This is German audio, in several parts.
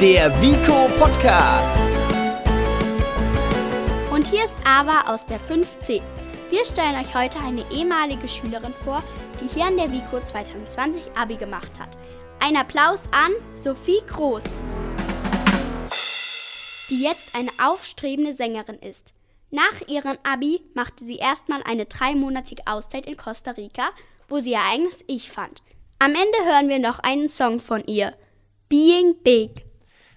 der Vico Podcast. Und hier ist Ava aus der 5C. Wir stellen euch heute eine ehemalige Schülerin vor, die hier an der Vico 2020 Abi gemacht hat. Ein Applaus an Sophie Groß, die jetzt eine aufstrebende Sängerin ist. Nach ihrem Abi machte sie erstmal eine dreimonatige Auszeit in Costa Rica, wo sie ihr eigenes Ich fand. Am Ende hören wir noch einen Song von ihr, Being Big.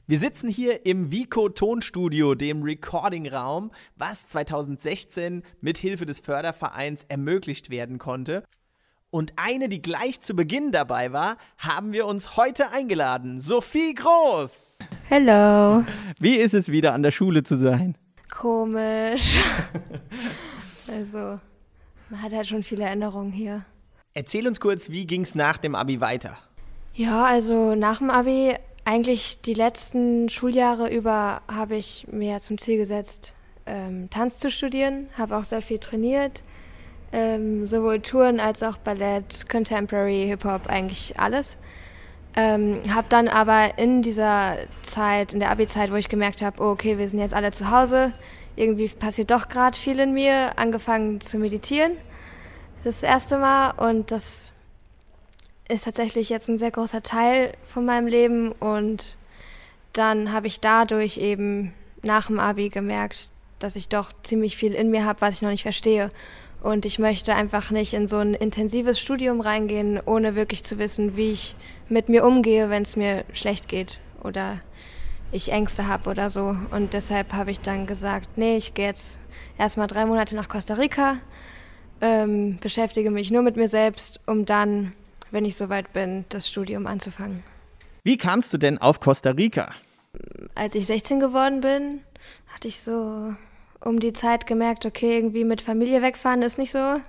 Wir sitzen hier im Vico Tonstudio, dem Recording-Raum, was 2016 mit Hilfe des Fördervereins ermöglicht werden konnte. Und eine, die gleich zu Beginn dabei war, haben wir uns heute eingeladen. Sophie Groß. Hello. Wie ist es wieder an der Schule zu sein? Komisch. also, man hat halt schon viele Erinnerungen hier. Erzähl uns kurz, wie ging es nach dem Abi weiter? Ja, also nach dem Abi, eigentlich die letzten Schuljahre über, habe ich mir zum Ziel gesetzt, ähm, Tanz zu studieren. Habe auch sehr viel trainiert. Ähm, sowohl Touren als auch Ballett, Contemporary, Hip-Hop, eigentlich alles. Ähm, habe dann aber in dieser Zeit, in der Abi-Zeit, wo ich gemerkt habe, oh, okay, wir sind jetzt alle zu Hause, irgendwie passiert doch gerade viel in mir, angefangen zu meditieren das erste Mal und das ist tatsächlich jetzt ein sehr großer Teil von meinem Leben und dann habe ich dadurch eben nach dem Abi gemerkt, dass ich doch ziemlich viel in mir habe, was ich noch nicht verstehe. Und ich möchte einfach nicht in so ein intensives Studium reingehen, ohne wirklich zu wissen, wie ich mit mir umgehe, wenn es mir schlecht geht oder ich Ängste habe oder so. Und deshalb habe ich dann gesagt, nee, ich gehe jetzt erstmal drei Monate nach Costa Rica ähm, beschäftige mich nur mit mir selbst, um dann, wenn ich soweit bin, das Studium anzufangen. Wie kamst du denn auf Costa Rica? Als ich 16 geworden bin, hatte ich so um die Zeit gemerkt, okay, irgendwie mit Familie wegfahren ist nicht so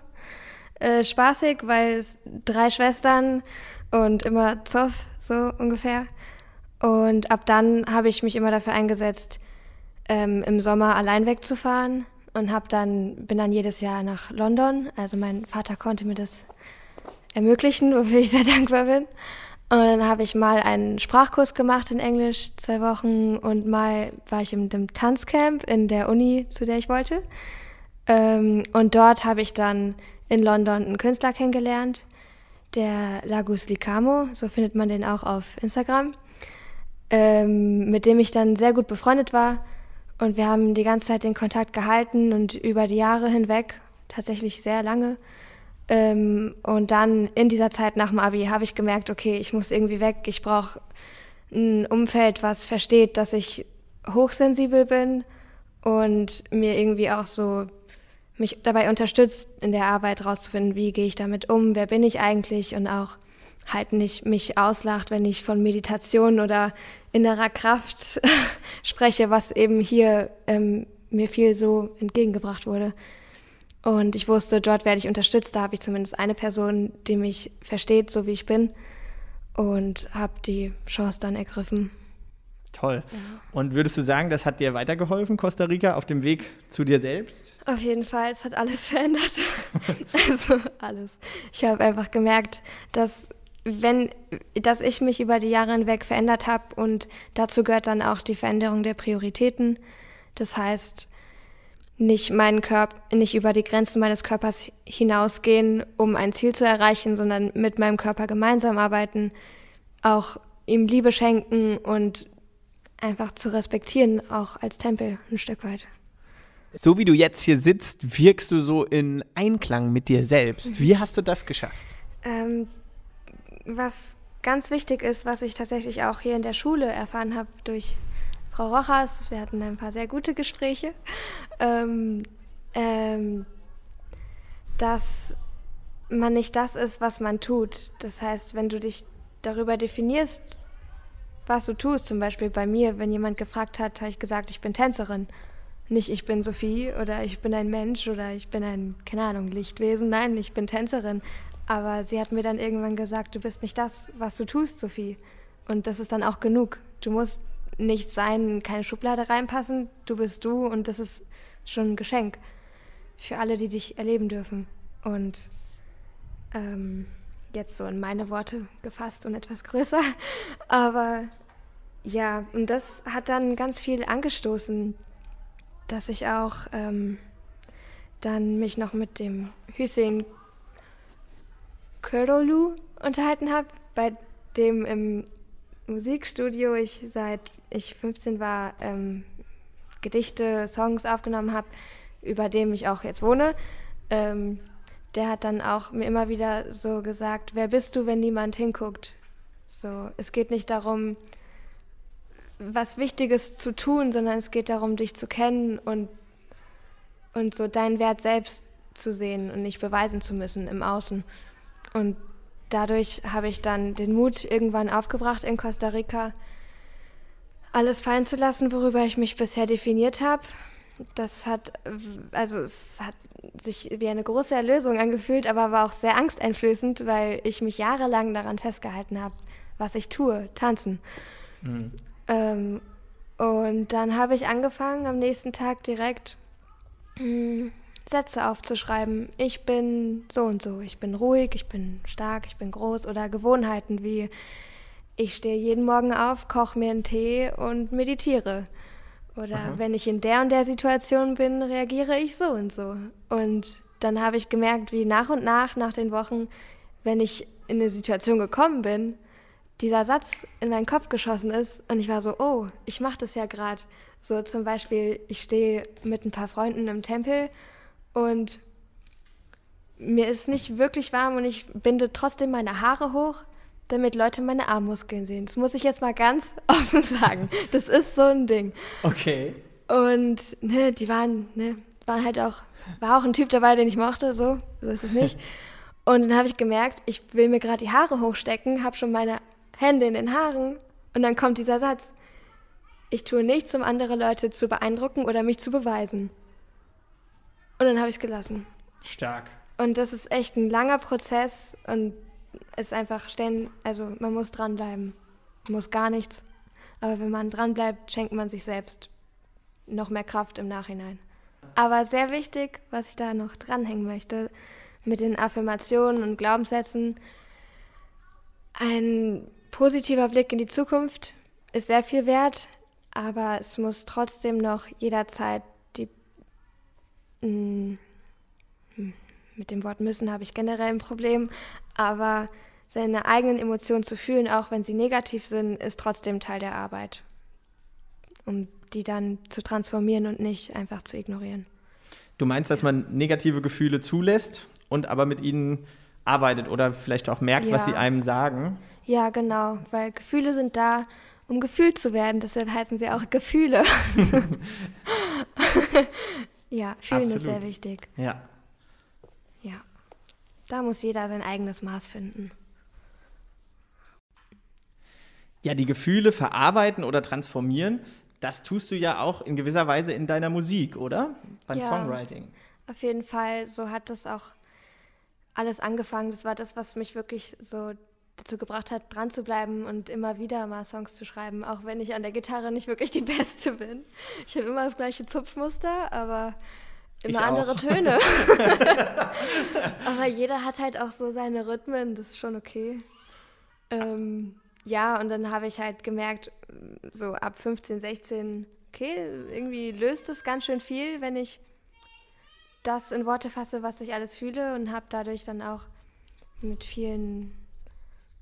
äh, spaßig, weil es drei Schwestern und immer Zoff, so ungefähr. Und ab dann habe ich mich immer dafür eingesetzt, ähm, im Sommer allein wegzufahren und hab dann, bin dann jedes Jahr nach London. Also mein Vater konnte mir das ermöglichen, wofür ich sehr dankbar bin. Und dann habe ich mal einen Sprachkurs gemacht in Englisch, zwei Wochen, und mal war ich in dem Tanzcamp in der Uni, zu der ich wollte. Ähm, und dort habe ich dann in London einen Künstler kennengelernt, der Lagus Licamo, so findet man den auch auf Instagram, ähm, mit dem ich dann sehr gut befreundet war und wir haben die ganze Zeit den Kontakt gehalten und über die Jahre hinweg, tatsächlich sehr lange. Ähm, und dann in dieser Zeit nach dem Abi habe ich gemerkt, okay, ich muss irgendwie weg. Ich brauche ein Umfeld, was versteht, dass ich hochsensibel bin und mir irgendwie auch so mich dabei unterstützt, in der Arbeit rauszufinden, wie gehe ich damit um, wer bin ich eigentlich und auch halt nicht mich auslacht, wenn ich von Meditation oder innerer Kraft spreche, was eben hier ähm, mir viel so entgegengebracht wurde. Und ich wusste, dort werde ich unterstützt. Da habe ich zumindest eine Person, die mich versteht, so wie ich bin. Und habe die Chance dann ergriffen. Toll. Ja. Und würdest du sagen, das hat dir weitergeholfen, Costa Rica, auf dem Weg zu dir selbst? Auf jeden Fall, es hat alles verändert. also alles. Ich habe einfach gemerkt, dass wenn, dass ich mich über die Jahre hinweg verändert habe und dazu gehört dann auch die Veränderung der Prioritäten. Das heißt, nicht meinen Körper, nicht über die Grenzen meines Körpers hinausgehen, um ein Ziel zu erreichen, sondern mit meinem Körper gemeinsam arbeiten, auch ihm Liebe schenken und einfach zu respektieren, auch als Tempel ein Stück weit. So wie du jetzt hier sitzt, wirkst du so in Einklang mit dir selbst. Wie hast du das geschafft? Ähm, was ganz wichtig ist, was ich tatsächlich auch hier in der Schule erfahren habe durch Frau Rochas, wir hatten ein paar sehr gute Gespräche, ähm, ähm, dass man nicht das ist, was man tut. Das heißt, wenn du dich darüber definierst, was du tust, zum Beispiel bei mir, wenn jemand gefragt hat, habe ich gesagt, ich bin Tänzerin. Nicht ich bin Sophie oder ich bin ein Mensch oder ich bin ein, keine Ahnung, Lichtwesen. Nein, ich bin Tänzerin. Aber sie hat mir dann irgendwann gesagt, du bist nicht das, was du tust, Sophie. Und das ist dann auch genug. Du musst nicht sein, keine Schublade reinpassen. Du bist du und das ist schon ein Geschenk für alle, die dich erleben dürfen. Und ähm, jetzt so in meine Worte gefasst und etwas größer. Aber Ja, und das hat dann ganz viel angestoßen, dass ich auch ähm, dann mich noch mit dem Hüseyin Körolu unterhalten habe, bei dem im Musikstudio ich seit ich 15 war ähm, Gedichte, Songs aufgenommen habe, über dem ich auch jetzt wohne. Ähm, der hat dann auch mir immer wieder so gesagt, wer bist du, wenn niemand hinguckt? So, es geht nicht darum, was Wichtiges zu tun, sondern es geht darum, dich zu kennen und, und so deinen Wert selbst zu sehen und nicht beweisen zu müssen im Außen. Und dadurch habe ich dann den Mut irgendwann aufgebracht in Costa Rica, alles fallen zu lassen, worüber ich mich bisher definiert habe. Das hat, also es hat sich wie eine große Erlösung angefühlt, aber war auch sehr angsteinflößend, weil ich mich jahrelang daran festgehalten habe, was ich tue, tanzen. Mhm. Ähm, und dann habe ich angefangen, am nächsten Tag direkt mh, hm, Sätze aufzuschreiben. Ich bin so und so, ich bin ruhig, ich bin stark, ich bin groß oder Gewohnheiten wie ich stehe jeden Morgen auf, koche mir einen Tee und meditiere. Oder Aha. wenn ich in der und der Situation bin, reagiere ich so und so. Und dann habe ich gemerkt, wie nach und nach, nach den Wochen, wenn ich in eine Situation gekommen bin, dieser Satz in meinen Kopf geschossen ist und ich war so, oh, ich mache das ja gerade. So zum Beispiel, ich stehe mit ein paar Freunden im Tempel und mir ist nicht wirklich warm und ich binde trotzdem meine Haare hoch, damit Leute meine Armmuskeln sehen. Das muss ich jetzt mal ganz offen sagen. Das ist so ein Ding. Okay. Und ne, die waren, ne, waren halt auch, war auch ein Typ dabei, den ich mochte, so, so ist es nicht. Und dann habe ich gemerkt, ich will mir gerade die Haare hochstecken, habe schon meine Hände in den Haaren und dann kommt dieser Satz. Ich tue nichts, um andere Leute zu beeindrucken oder mich zu beweisen. Und dann habe ich es gelassen. Stark. Und das ist echt ein langer Prozess und ist einfach stellen, also man muss dranbleiben. Man muss gar nichts. Aber wenn man dranbleibt, schenkt man sich selbst noch mehr Kraft im Nachhinein. Aber sehr wichtig, was ich da noch dranhängen möchte, mit den Affirmationen und Glaubenssätzen, ein positiver Blick in die Zukunft ist sehr viel wert, aber es muss trotzdem noch jederzeit mit dem Wort müssen habe ich generell ein Problem, aber seine eigenen Emotionen zu fühlen, auch wenn sie negativ sind, ist trotzdem Teil der Arbeit, um die dann zu transformieren und nicht einfach zu ignorieren. Du meinst, dass man negative Gefühle zulässt und aber mit ihnen arbeitet oder vielleicht auch merkt, ja. was sie einem sagen? Ja, genau, weil Gefühle sind da, um gefühlt zu werden. Deshalb heißen sie auch Gefühle. ja, fühlen Absolut. ist sehr wichtig. Ja. Ja. Da muss jeder sein eigenes Maß finden. Ja, die Gefühle verarbeiten oder transformieren, das tust du ja auch in gewisser Weise in deiner Musik, oder? Beim ja, Songwriting. Auf jeden Fall, so hat das auch alles angefangen. Das war das, was mich wirklich so dazu gebracht hat, dran zu bleiben und immer wieder mal Songs zu schreiben, auch wenn ich an der Gitarre nicht wirklich die Beste bin. Ich habe immer das gleiche Zupfmuster, aber immer andere Töne. Aber jeder hat halt auch so seine Rhythmen, das ist schon okay. Ähm, ja, und dann habe ich halt gemerkt, so ab 15, 16, okay, irgendwie löst es ganz schön viel, wenn ich das in Worte fasse, was ich alles fühle und habe dadurch dann auch mit vielen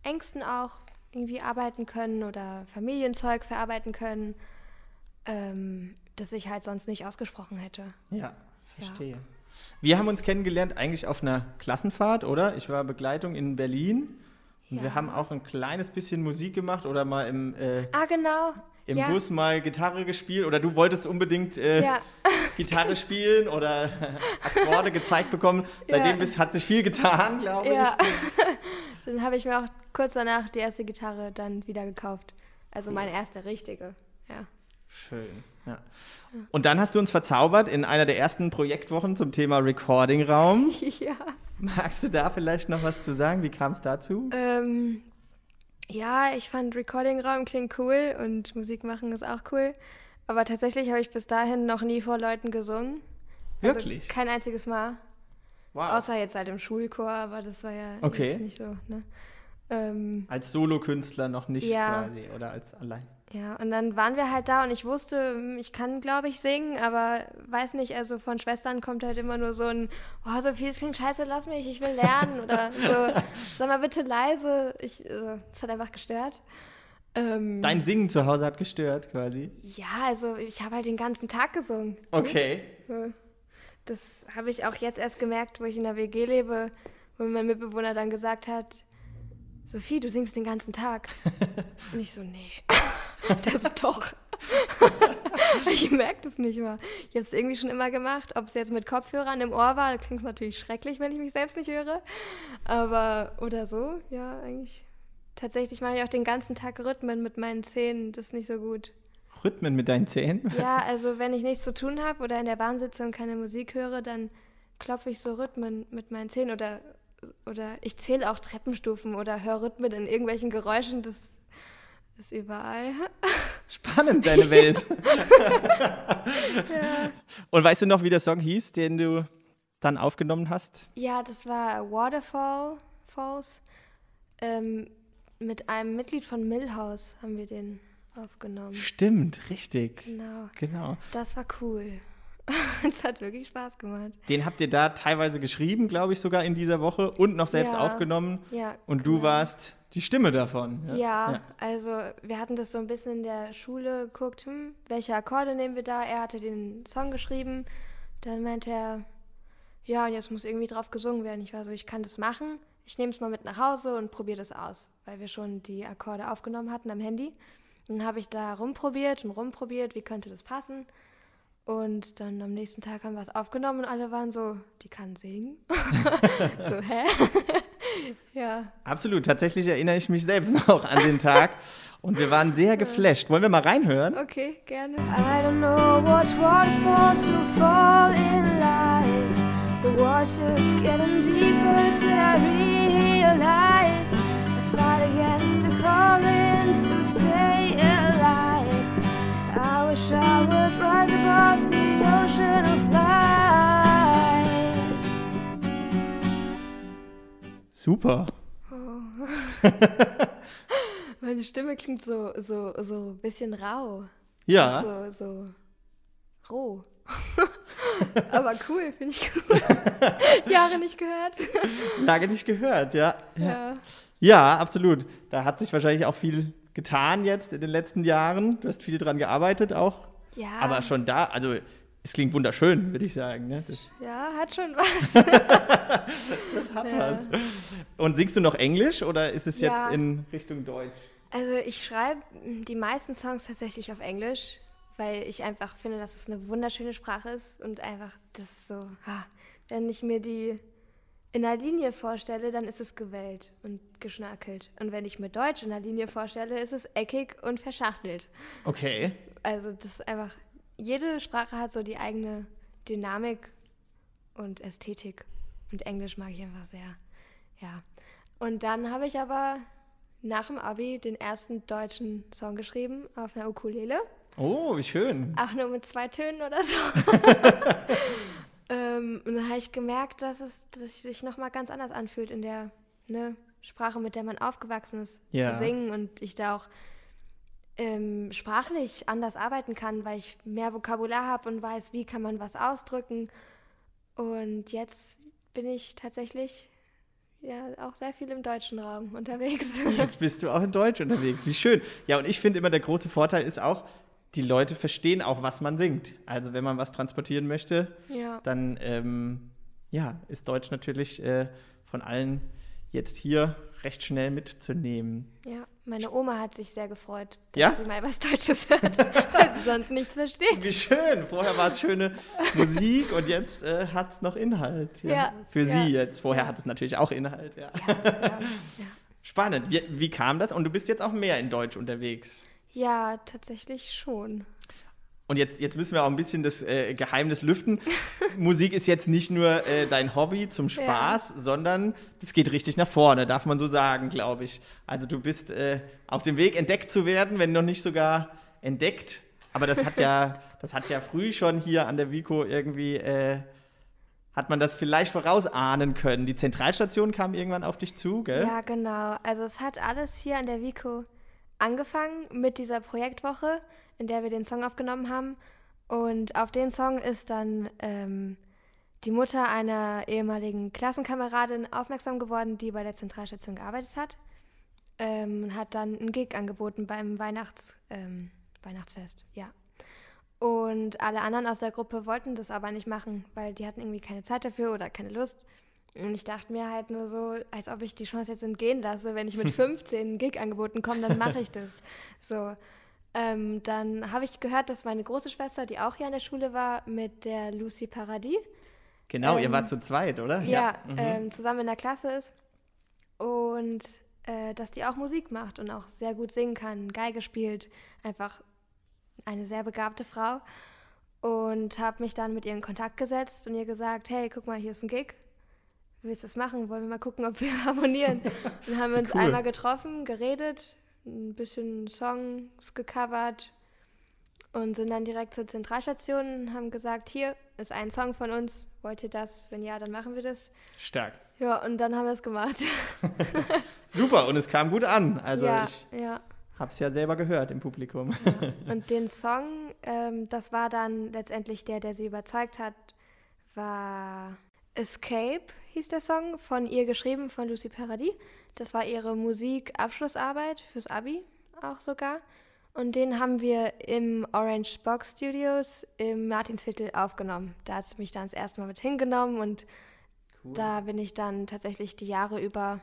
Ängsten auch irgendwie arbeiten können oder Familienzeug verarbeiten können, ähm, das ich halt sonst nicht ausgesprochen hätte. Ja, Verstehe. Ja. Wir haben uns kennengelernt eigentlich auf einer Klassenfahrt, oder? Ich war Begleitung in Berlin. Und ja. wir haben auch ein kleines bisschen Musik gemacht oder mal im, äh, ah, genau. im ja. Bus mal Gitarre gespielt. Oder du wolltest unbedingt äh, ja. Gitarre spielen oder Akkorde gezeigt bekommen. Seitdem bist, hat sich viel getan, glaube ja. ich. dann habe ich mir auch kurz danach die erste Gitarre dann wieder gekauft. Also cool. meine erste richtige, ja. Schön, ja. Und dann hast du uns verzaubert in einer der ersten Projektwochen zum Thema Recording-Raum. Ja. Magst du da vielleicht noch was zu sagen? Wie kam es dazu? Ähm, ja, ich fand Recording-Raum klingt cool und Musik machen ist auch cool. Aber tatsächlich habe ich bis dahin noch nie vor Leuten gesungen. Also Wirklich? Kein einziges Mal. Wow. Außer jetzt halt im Schulchor, aber das war ja okay. jetzt nicht so. Ne? Ähm, als Solokünstler noch nicht ja. quasi oder als allein. Ja, und dann waren wir halt da und ich wusste, hm, ich kann, glaube ich, singen, aber weiß nicht, also von Schwestern kommt halt immer nur so ein, oh, Sophie, es klingt scheiße, lass mich, ich will lernen. Oder so, sag mal bitte leise. Ich, äh, das hat einfach gestört. Ähm, Dein Singen zu Hause hat gestört, quasi. ja, also ich habe halt den ganzen Tag gesungen. Okay. So. Das habe ich auch jetzt erst gemerkt, wo ich in der WG lebe, wo mein Mitbewohner dann gesagt hat, Sophie, du singst den ganzen Tag. Und ich so, nee, das doch. ich merke das nicht mal. Ich habe es irgendwie schon immer gemacht. Ob es jetzt mit Kopfhörern im Ohr war, klingt es natürlich schrecklich, wenn ich mich selbst nicht höre. Aber, oder so, ja, eigentlich. Tatsächlich mache ich auch den ganzen Tag Rhythmen mit meinen Zähnen. Das ist nicht so gut. Rhythmen mit deinen Zähnen? Ja, also wenn ich nichts zu tun habe oder in der Bahn sitze und keine Musik höre, dann klopfe ich so Rhythmen mit meinen Zähnen oder, oder ich zähle auch Treppenstufen oder höre Rhythmen in irgendwelchen Geräuschen. Das ist überall. Spannend, deine Welt. Und weißt du noch, wie der Song hieß, den du dann aufgenommen hast? Ja, das war Waterfall Falls. Ähm, mit einem Mitglied von Millhouse haben wir den aufgenommen. Stimmt, richtig. Genau. Genau. Das war cool. Es hat wirklich Spaß gemacht. Den habt ihr da teilweise geschrieben, glaube ich, sogar in dieser Woche und noch selbst Ja. aufgenommen. Ja. Und du genau. warst die Stimme davon. Ja, also wir hatten das so ein bisschen in der Schule geguckt, hm, welche Akkorde nehmen wir da? Er hatte den Song geschrieben. Dann meinte er, ja, jetzt muss irgendwie drauf gesungen werden. Ich war so, ich kann das machen. Ich nehme es mal mit nach Hause und probiere das aus, weil wir schon die Akkorde aufgenommen hatten am Handy. Dann habe ich da rumprobiert und rumprobiert, wie könnte das passen. Und dann am nächsten Tag haben wir es aufgenommen und alle waren so, die kann singen. so, hä? ja. Absolut. Tatsächlich erinnere ich mich selbst noch an den Tag. Und wir waren sehr geflasht. Wollen wir mal reinhören? Okay, gerne. I don't know what's waterfall to fall in life. The water's getting deeper till I realize Super. Meine Stimme klingt so, so, so ein bisschen rau. Ja. So, so roh. Aber cool, finde ich cool. Jahre nicht gehört. Lange nicht gehört, ja. ja. Ja. Ja, absolut. Da hat sich wahrscheinlich auch viel getan jetzt in den letzten Jahren. Du hast viel dran gearbeitet auch. Ja. Aber schon da, also es klingt wunderschön, würde ich sagen. Ne? Ja, hat schon was. das hat Ja. was. Und singst du noch Englisch oder ist es jetzt Ja. in Richtung Deutsch? Also ich schreibe die meisten Songs tatsächlich auf Englisch, weil ich einfach finde, dass es eine wunderschöne Sprache ist und einfach das ist so, ha, wenn ich mir die in einer Linie vorstelle, dann ist es gewellt und geschnörkelt. Und wenn ich mir Deutsch in einer Linie vorstelle, ist es eckig und verschachtelt. Okay. Also das ist einfach, jede Sprache hat so die eigene Dynamik und Ästhetik. Und Englisch mag ich einfach sehr. Ja. Und dann habe ich aber nach dem Abi den ersten deutschen Song geschrieben auf einer Ukulele. Oh, wie schön. Auch nur mit zwei Tönen oder so. ähm, und dann habe ich gemerkt, dass es, dass es sich nochmal ganz anders anfühlt in der ne, Sprache, mit der man aufgewachsen ist, Ja. zu singen. Und ich da auch ähm, sprachlich anders arbeiten kann, weil ich mehr Vokabular habe und weiß, wie kann man was ausdrücken. Und jetzt bin ich tatsächlich ja auch sehr viel im deutschen Raum unterwegs. Jetzt bist du auch in Deutsch unterwegs. Wie schön. Ja, und ich finde immer, der große Vorteil ist auch, die Leute verstehen auch, was man singt. Also wenn man was transportieren möchte, ja. dann ähm, ja, ist Deutsch natürlich äh, von allen jetzt hier recht schnell mitzunehmen. Ja, meine Oma hat sich sehr gefreut, dass Ja? sie mal was Deutsches hört, weil sie sonst nichts versteht. Wie schön. Vorher war es schöne Musik und jetzt äh, hat es noch Inhalt. Ja, Für ja, Sie jetzt. Vorher ja. hat es natürlich auch Inhalt. Ja. Ja, ja, Spannend. Wie, wie kam das? Und du bist jetzt auch mehr in Deutsch unterwegs. Ja, tatsächlich schon. Und jetzt, jetzt müssen wir auch ein bisschen das äh, Geheimnis lüften. Musik ist jetzt nicht nur äh, dein Hobby zum Spaß, sondern es geht richtig nach vorne, darf man so sagen, glaube ich. Also du bist äh, auf dem Weg, entdeckt zu werden, wenn noch nicht sogar entdeckt. Aber das hat ja, das hat ja früh schon hier an der Vico irgendwie, äh, hat man das vielleicht vorausahnen können. Die Zentralstation kam irgendwann auf dich zu, gell? Ja, genau. Also es hat alles hier an der Vico angefangen mit dieser Projektwoche, in der wir den Song aufgenommen haben. Und auf den Song ist dann ähm, die Mutter einer ehemaligen Klassenkameradin aufmerksam geworden, die bei der Zentralstation gearbeitet hat. Ähm, und hat dann einen Gig angeboten beim Weihnachts, ähm, Weihnachtsfest, ja. Und alle anderen aus der Gruppe wollten das aber nicht machen, weil die hatten irgendwie keine Zeit dafür oder keine Lust. Und ich dachte mir halt nur so, als ob ich die Chance jetzt entgehen lasse, wenn ich mit 15 einen Gig angeboten komme, dann mache ich das. So. Ähm, dann habe ich gehört, dass meine große Schwester, die auch hier an der Schule war, mit der Lucy Paradis, Genau, ihr Ähm, wart zu zweit, oder? ja, Mhm. ähm, zusammen in der Klasse ist. Und äh, dass die auch Musik macht und auch sehr gut singen kann, Geige spielt, einfach eine sehr begabte Frau. Und habe mich dann mit ihr in Kontakt gesetzt und ihr gesagt, hey, guck mal, hier ist ein Gig. Willst du es machen? Wollen wir mal gucken, ob wir harmonieren? Dann haben wir uns Cool. einmal getroffen, geredet, ein bisschen Songs gecovert und sind dann direkt zur Zentralstation und haben gesagt, hier ist ein Song von uns, wollt ihr das? Wenn ja, dann machen wir das. Stark. Ja, und dann haben wir es gemacht. Super, und es kam gut an. Also ja, ich ja. habe es ja selber gehört im Publikum. Und den Song, ähm, das war dann letztendlich der, der sie überzeugt hat, war Escape, hieß der Song, von ihr geschrieben, von Lucy Paradis. Das war ihre Musikabschlussarbeit fürs Abi auch sogar. Und den haben wir im Orange Box Studios im Martinsviertel aufgenommen. Da hat sie mich dann das erste Mal mit hingenommen und da bin ich dann tatsächlich die Jahre über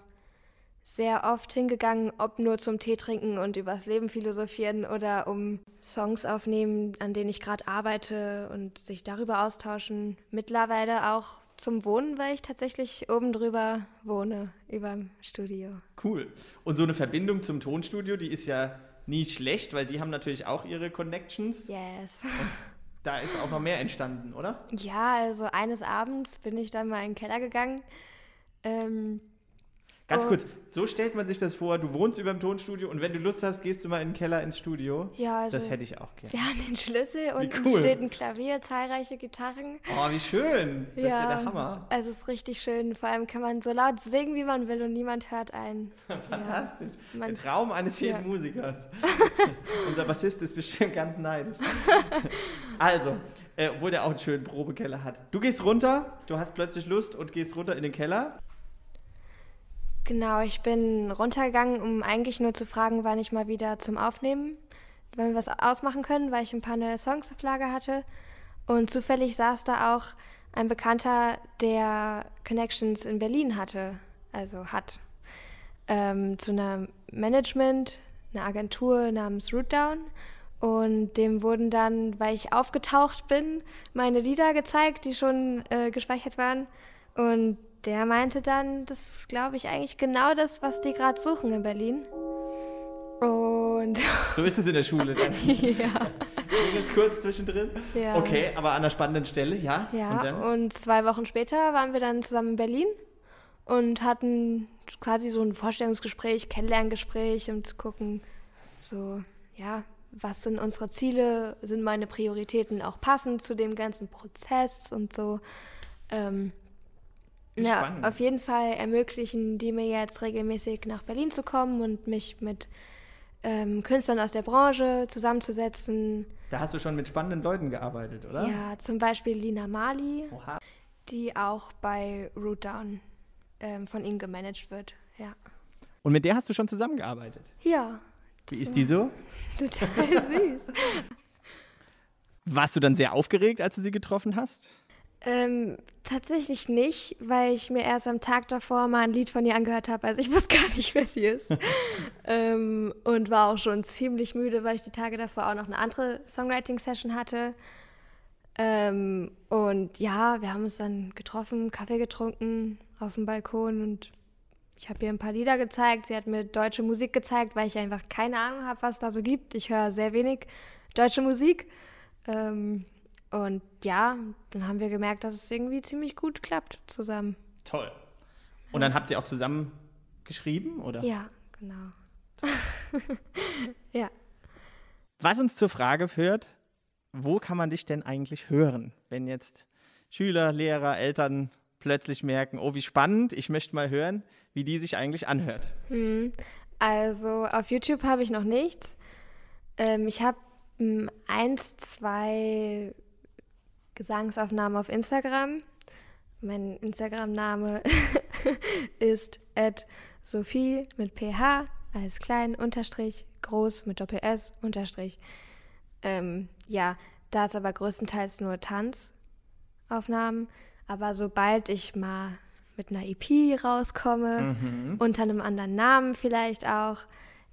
sehr oft hingegangen, ob nur zum Tee trinken und übers Leben philosophieren oder um Songs aufnehmen, an denen ich gerade arbeite und sich darüber austauschen. Mittlerweile auch zum Wohnen, weil ich tatsächlich oben drüber wohne, über dem Studio. Cool. Und so eine Verbindung zum Tonstudio, die ist ja nie schlecht, weil die haben natürlich auch ihre Connections. Yes. Da ist auch noch mehr entstanden, oder? Ja, also eines Abends bin ich dann mal in den Keller gegangen. Ähm, Ganz Oh. kurz, so stellt man sich das vor, du wohnst über dem Tonstudio und wenn du Lust hast, gehst du mal in den Keller ins Studio. ja, also das hätte ich auch gerne. wir haben den Schlüssel und cool. steht ein Klavier, zahlreiche Gitarren. Oh, wie schön. Das ist ja der Hammer. Also es ist richtig schön. Vor allem kann man so laut singen, wie man will und niemand hört einen. Fantastisch. Man- der Traum eines jeden Ja. Musikers. Unser Bassist ist bestimmt ganz neidisch. also, äh, obwohl der auch einen schönen Probekeller hat. Du gehst runter, du hast plötzlich Lust und gehst runter in den Keller. Genau, ich bin runtergegangen, um eigentlich nur zu fragen, wann ich mal wieder zum Aufnehmen, wenn wir was ausmachen können, weil ich ein paar neue Songs auf Lager hatte. Und zufällig saß da auch ein Bekannter, der Connections in Berlin hatte, also hat, ähm, zu einer Management, einer Agentur namens Rootdown. Und dem wurden dann, weil ich aufgetaucht bin, meine Lieder gezeigt, die schon äh, gespeichert waren. Und der meinte dann, das ist, glaube ich, eigentlich genau das, was die gerade suchen in Berlin. Und So ist es in der Schule dann. ja, Jetzt kurz zwischendrin. Ja. Okay, aber an einer spannenden Stelle, ja. ja. Und? Und zwei Wochen später waren wir dann zusammen in Berlin und hatten quasi so ein Vorstellungsgespräch, Kennenlerngespräch, um zu gucken, so, ja, was sind unsere Ziele, sind meine Prioritäten auch passend zu dem ganzen Prozess und so. Ähm, ja, Spannend. auf jeden Fall ermöglichen die mir jetzt regelmäßig nach Berlin zu kommen und mich mit ähm, Künstlern aus der Branche zusammenzusetzen. Da hast du schon mit spannenden Leuten gearbeitet, oder? Ja, zum Beispiel Lina Mali, Oha. die auch bei Rootdown ähm, von ihnen gemanagt wird. Ja. Und mit der hast du schon zusammengearbeitet. Ja, Wie ist die so? total süß. Warst du dann sehr aufgeregt, als du sie getroffen hast? Ähm, tatsächlich nicht, weil ich mir erst am Tag davor mal ein Lied von ihr angehört habe. Also ich wusste gar nicht, wer sie ist. ähm, und war auch schon ziemlich müde, weil ich die Tage davor auch noch eine andere Songwriting-Session hatte. Ähm, und ja, wir haben uns dann getroffen, Kaffee getrunken auf dem Balkon und ich habe ihr ein paar Lieder gezeigt. Sie hat mir deutsche Musik gezeigt, weil ich einfach keine Ahnung habe, was da so gibt. Ich höre sehr wenig deutsche Musik. Ähm, und ja, dann haben wir gemerkt, dass es irgendwie ziemlich gut klappt zusammen. Toll. Und dann habt ihr auch zusammen geschrieben, oder? Ja, genau. ja. Was uns zur Frage führt, wo kann man dich denn eigentlich hören, wenn jetzt Schüler, Lehrer, Eltern plötzlich merken, oh, wie spannend, ich möchte mal hören, wie die sich eigentlich anhört. Hm. Also auf YouTube habe ich noch nichts. Ähm, ich habe ähm, eins, zwei Gesangsaufnahmen auf Instagram. Mein Instagram-Name ist Sophie mit PH, alles klein, Unterstrich, groß mit Doppel-S, Unterstrich. Ähm, ja, da ist aber größtenteils nur Tanzaufnahmen. Aber sobald ich mal mit einer EP rauskomme, Mhm. unter einem anderen Namen vielleicht auch,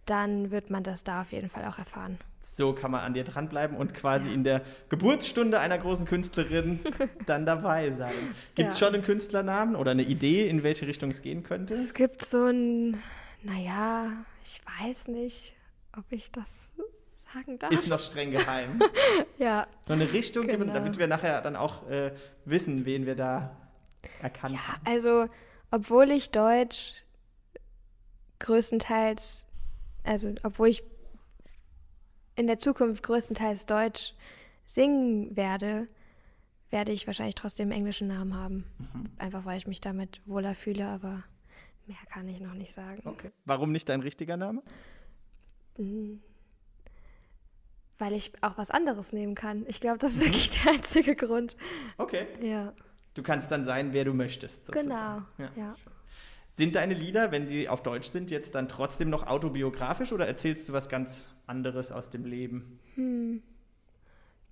dann wird man das da auf jeden Fall auch erfahren. So kann man an dir dranbleiben und quasi in der Geburtsstunde einer großen Künstlerin dann dabei sein. Gibt es Ja. schon einen Künstlernamen oder eine Idee, in welche Richtung es gehen könnte? Es gibt so ein, naja, ich weiß nicht, ob ich das sagen darf. Ist noch streng geheim. ja, So eine Richtung geben, Genau. damit wir nachher dann auch äh, wissen, wen wir da erkannt Ja, haben. also, obwohl ich Deutsch größtenteils, also, obwohl ich in der Zukunft größtenteils Deutsch singen werde, werde ich wahrscheinlich trotzdem einen englischen Namen haben. Einfach weil ich mich damit wohler fühle, aber mehr kann ich noch nicht sagen. Okay. Warum nicht dein richtiger Name? Weil ich auch was anderes nehmen kann. Ich glaube, das ist wirklich der einzige Grund. Okay. Ja, Du kannst dann sein, wer du möchtest. sozusagen. genau. Ja. Ja. Sind deine Lieder, wenn die auf Deutsch sind, jetzt dann trotzdem noch autobiografisch oder erzählst du was ganz anderes aus dem Leben?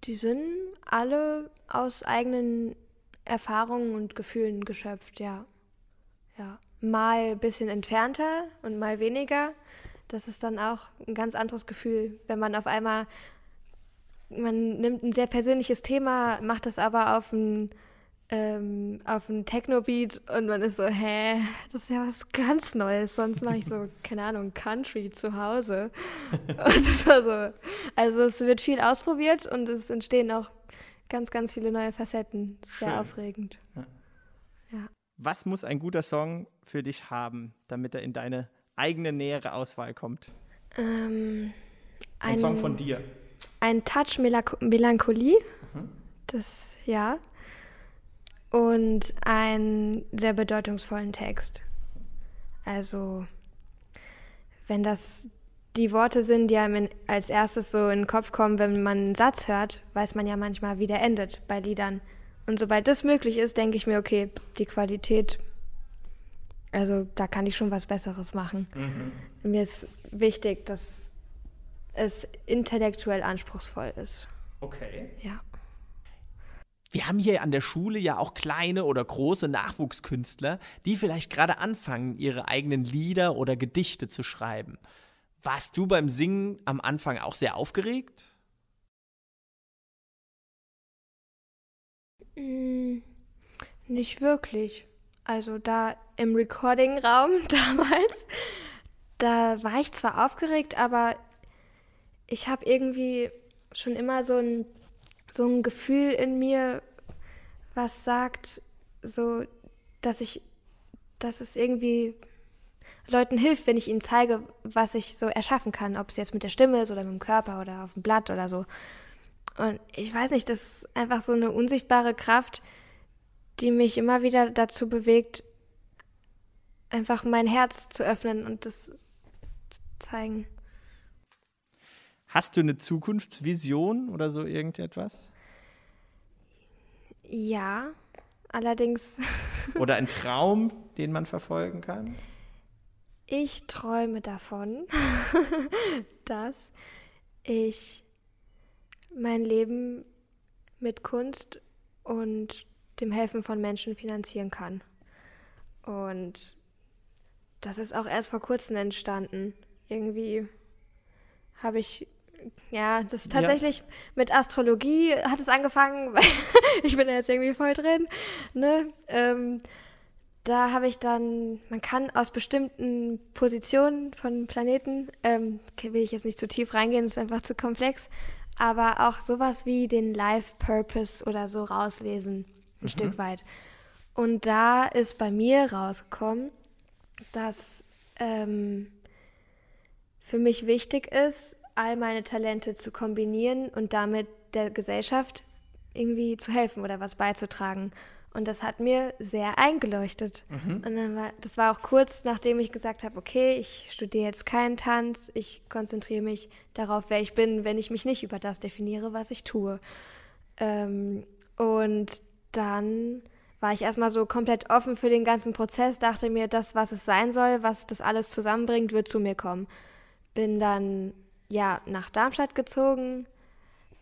Die sind alle aus eigenen Erfahrungen und Gefühlen geschöpft, ja. Ja. Mal ein bisschen entfernter und mal weniger. Das ist dann auch ein ganz anderes Gefühl, wenn man auf einmal, man nimmt ein sehr persönliches Thema, macht das aber auf ein, ähm, auf ein Techno-Beat und man ist so, hä, das ist ja was ganz Neues. Sonst mache ich so, keine Ahnung, Country zu Hause. So, also es wird viel ausprobiert und es entstehen auch ganz, ganz viele neue Facetten. Ist Schön. sehr aufregend. Was muss ein guter Song für dich haben, damit er in deine eigene nähere Auswahl kommt? Ähm, Ein, Song von dir. Ein Touch Melancho- Melancholie, das ja. Und einen sehr bedeutungsvollen Text. Also, wenn das die Worte sind, die einem in, als erstes so in den Kopf kommen, wenn man einen Satz hört, weiß man ja manchmal, wie der endet bei Liedern. Und sobald das möglich ist, denke ich mir, okay, die Qualität, also da kann ich schon was Besseres machen. Mir ist wichtig, dass es intellektuell anspruchsvoll ist. Okay. Ja. Wir haben hier an der Schule ja auch kleine oder große Nachwuchskünstler, die vielleicht gerade anfangen, ihre eigenen Lieder oder Gedichte zu schreiben. Warst du beim Singen am Anfang auch sehr aufgeregt? Mm, Nicht wirklich. Also da im Recording-Raum damals, da war ich zwar aufgeregt, aber ich habe irgendwie schon immer so ein, so ein Gefühl in mir, was sagt, so, dass ich, dass es irgendwie Leuten hilft, wenn ich ihnen zeige, was ich so erschaffen kann, ob es jetzt mit der Stimme ist oder mit dem Körper oder auf dem Blatt oder so. Und ich weiß nicht, das ist einfach so eine unsichtbare Kraft, die mich immer wieder dazu bewegt, einfach mein Herz zu öffnen und das zu zeigen. Hast du eine Zukunftsvision oder so irgendetwas? Ja, allerdings, Oder ein Traum, den man verfolgen kann? ich träume davon, dass ich mein Leben mit Kunst und dem Helfen von Menschen finanzieren kann. Und das ist auch erst vor kurzem entstanden. Irgendwie habe ich, ja, das ist Ja. tatsächlich mit Astrologie hat es angefangen, weil ich bin da jetzt irgendwie voll drin. Ne? Ähm, da habe ich dann, man kann aus bestimmten Positionen von Planeten, ähm, will ich jetzt nicht zu tief reingehen, ist einfach zu komplex, aber auch sowas wie den Life Purpose oder so rauslesen, ein Stück weit. Und da ist bei mir rausgekommen, dass ähm, für mich wichtig ist, all meine Talente zu kombinieren und damit der Gesellschaft irgendwie zu helfen oder was beizutragen. Und das hat mir sehr eingeleuchtet. Und dann war, das war auch kurz, nachdem ich gesagt habe, okay, ich studiere jetzt keinen Tanz, ich konzentriere mich darauf, wer ich bin, wenn ich mich nicht über das definiere, was ich tue. Ähm, und dann war ich erstmal so komplett offen für den ganzen Prozess, dachte mir, das, was es sein soll, was das alles zusammenbringt, wird zu mir kommen. Bin dann ja nach Darmstadt gezogen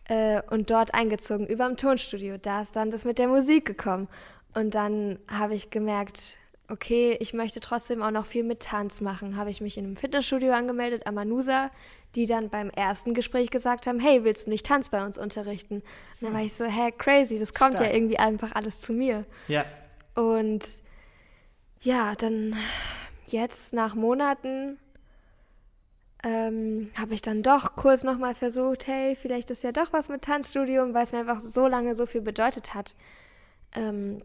äh, und dort eingezogen über dem Tonstudio. Da ist dann das mit der Musik gekommen. Und dann habe ich gemerkt, okay, ich möchte trotzdem auch noch viel mit Tanz machen. Habe ich mich in einem Fitnessstudio angemeldet, Amanusa, die dann beim ersten Gespräch gesagt haben, hey, willst du nicht Tanz bei uns unterrichten? Und dann war ich so, hä, crazy, das kommt Stark. ja irgendwie einfach alles zu mir. Ja. Und ja, dann jetzt nach Monaten ähm, habe ich dann doch kurz nochmal versucht, hey, vielleicht ist ja doch was mit Tanzstudium, weil es mir einfach so lange so viel bedeutet hat. Ähm,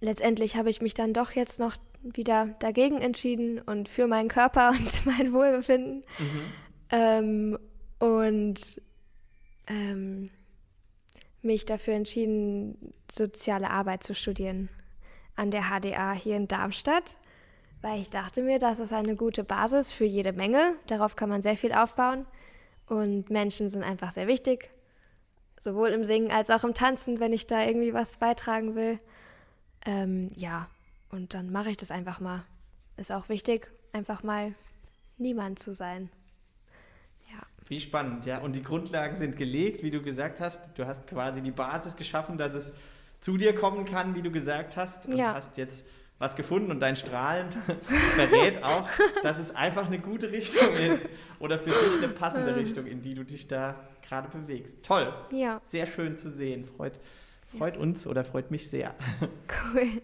letztendlich habe ich mich dann doch jetzt noch wieder dagegen entschieden und für meinen Körper und mein Wohlbefinden. Ähm, und ähm, mich dafür entschieden, soziale Arbeit zu studieren an der HDA hier in Darmstadt, weil ich dachte mir, das ist eine gute Basis für jede Menge. Darauf kann man sehr viel aufbauen und Menschen sind einfach sehr wichtig, sowohl im Singen als auch im Tanzen, wenn ich da irgendwie was beitragen will. Ähm, ja, und dann mache ich das einfach mal. Ist auch wichtig, einfach mal niemand zu sein. Ja. Wie spannend, ja. Und die Grundlagen sind gelegt, wie du gesagt hast. Du hast quasi die Basis geschaffen, dass es zu dir kommen kann, wie du gesagt hast. Und Ja. hast jetzt was gefunden und dein Strahlen verrät auch, dass es einfach eine gute Richtung ist oder für dich eine passende Richtung, in die du dich da gerade bewegst. Toll. Ja, Sehr schön zu sehen. Freut, freut uns oder freut mich sehr. cool.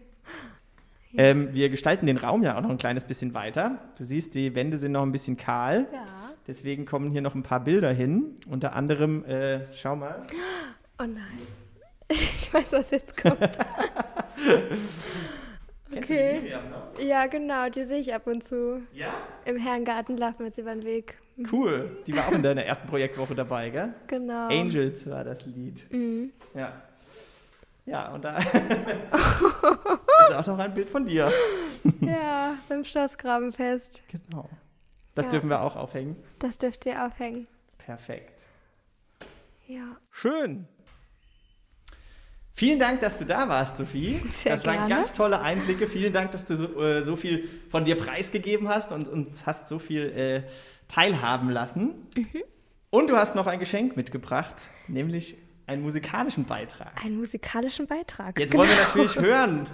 Ähm, wir gestalten den Raum ja auch noch ein kleines bisschen weiter. Du siehst, die Wände sind noch ein bisschen kahl. Ja. Deswegen kommen hier noch ein paar Bilder hin. Unter anderem, äh, schau mal. Oh nein. Ich weiß, was jetzt kommt. Okay. Miriam noch? Ja, genau, die sehe ich ab und zu. Ja? Im Herrengarten laufen wir sie über den Weg. Cool. Die war auch in deiner ersten Projektwoche dabei, gell? Genau. Angels war das Lied. Mhm. Ja. Ja, und da ist auch noch ein Bild von dir. Ja, beim Schlossgrabenfest. Genau. Das Ja. dürfen wir auch aufhängen. Das dürft ihr aufhängen. Perfekt. Ja. Schön. Vielen Dank, dass du da warst, Sophie. Sehr das waren gerne. ganz tolle Einblicke. Vielen Dank, dass du so, äh, so viel von dir preisgegeben hast und uns hast so viel äh, teilhaben lassen. Mhm. Und du hast noch ein Geschenk mitgebracht, nämlich einen musikalischen Beitrag. Einen musikalischen Beitrag. Jetzt genau. wollen wir natürlich hören,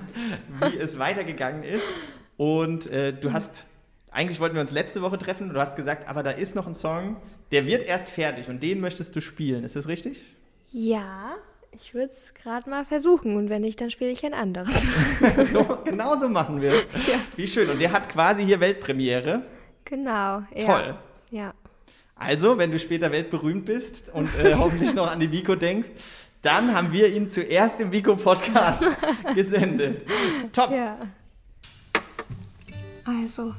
wie es weitergegangen ist. Und äh, Mhm. du hast, eigentlich wollten wir uns letzte Woche treffen, du hast gesagt, aber da ist noch ein Song, der wird erst fertig und den möchtest du spielen. Ist das richtig? Ja, ich würde es gerade mal versuchen und wenn nicht, dann spiele ich ein anderes. so, genau so machen wir es. Ja. Wie schön. Und der hat quasi hier Weltpremiere. genau. Ja. Toll. Ja. Also, wenn du später weltberühmt bist und äh, hoffentlich noch an die Vico denkst, dann haben wir ihn zuerst im Vico-Podcast gesendet. Top. Ja. Also,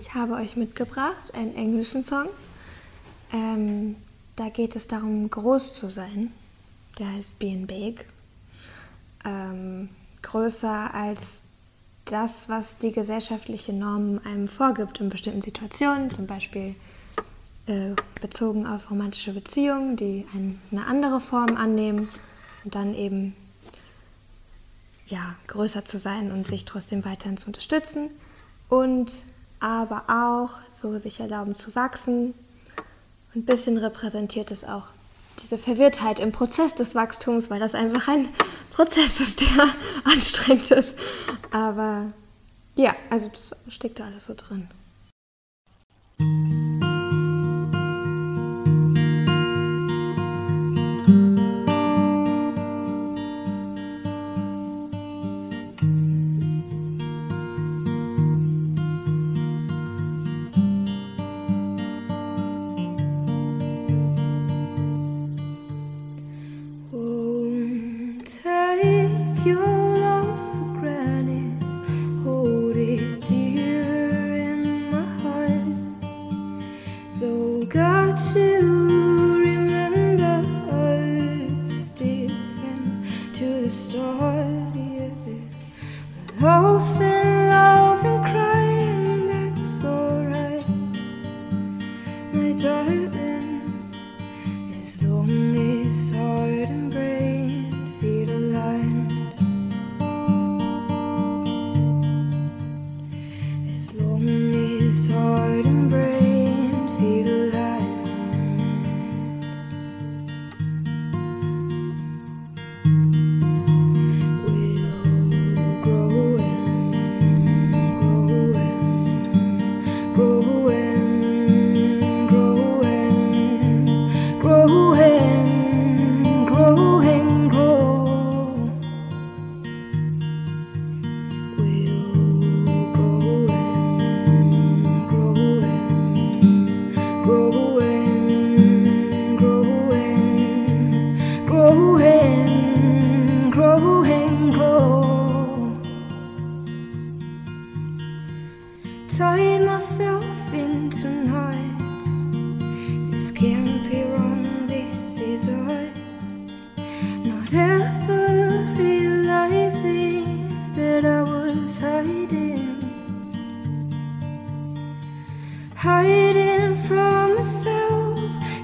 ich habe euch mitgebracht einen englischen Song. Ähm, da geht es darum, groß zu sein. Der heißt Being Big. Ähm, größer als das, was die gesellschaftliche Norm einem vorgibt in bestimmten Situationen, zum Beispiel äh, bezogen auf romantische Beziehungen, die ein, eine andere Form annehmen und dann eben ja, größer zu sein und sich trotzdem weiterhin zu unterstützen und aber auch so sich erlauben zu wachsen. Ein bisschen repräsentiert es auch diese Verwirrtheit im Prozess des Wachstums, weil das einfach ein Prozess ist, der anstrengend ist. Aber ja, also das steckt da alles so drin.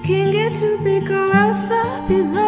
Can get too big or else I'll be lost.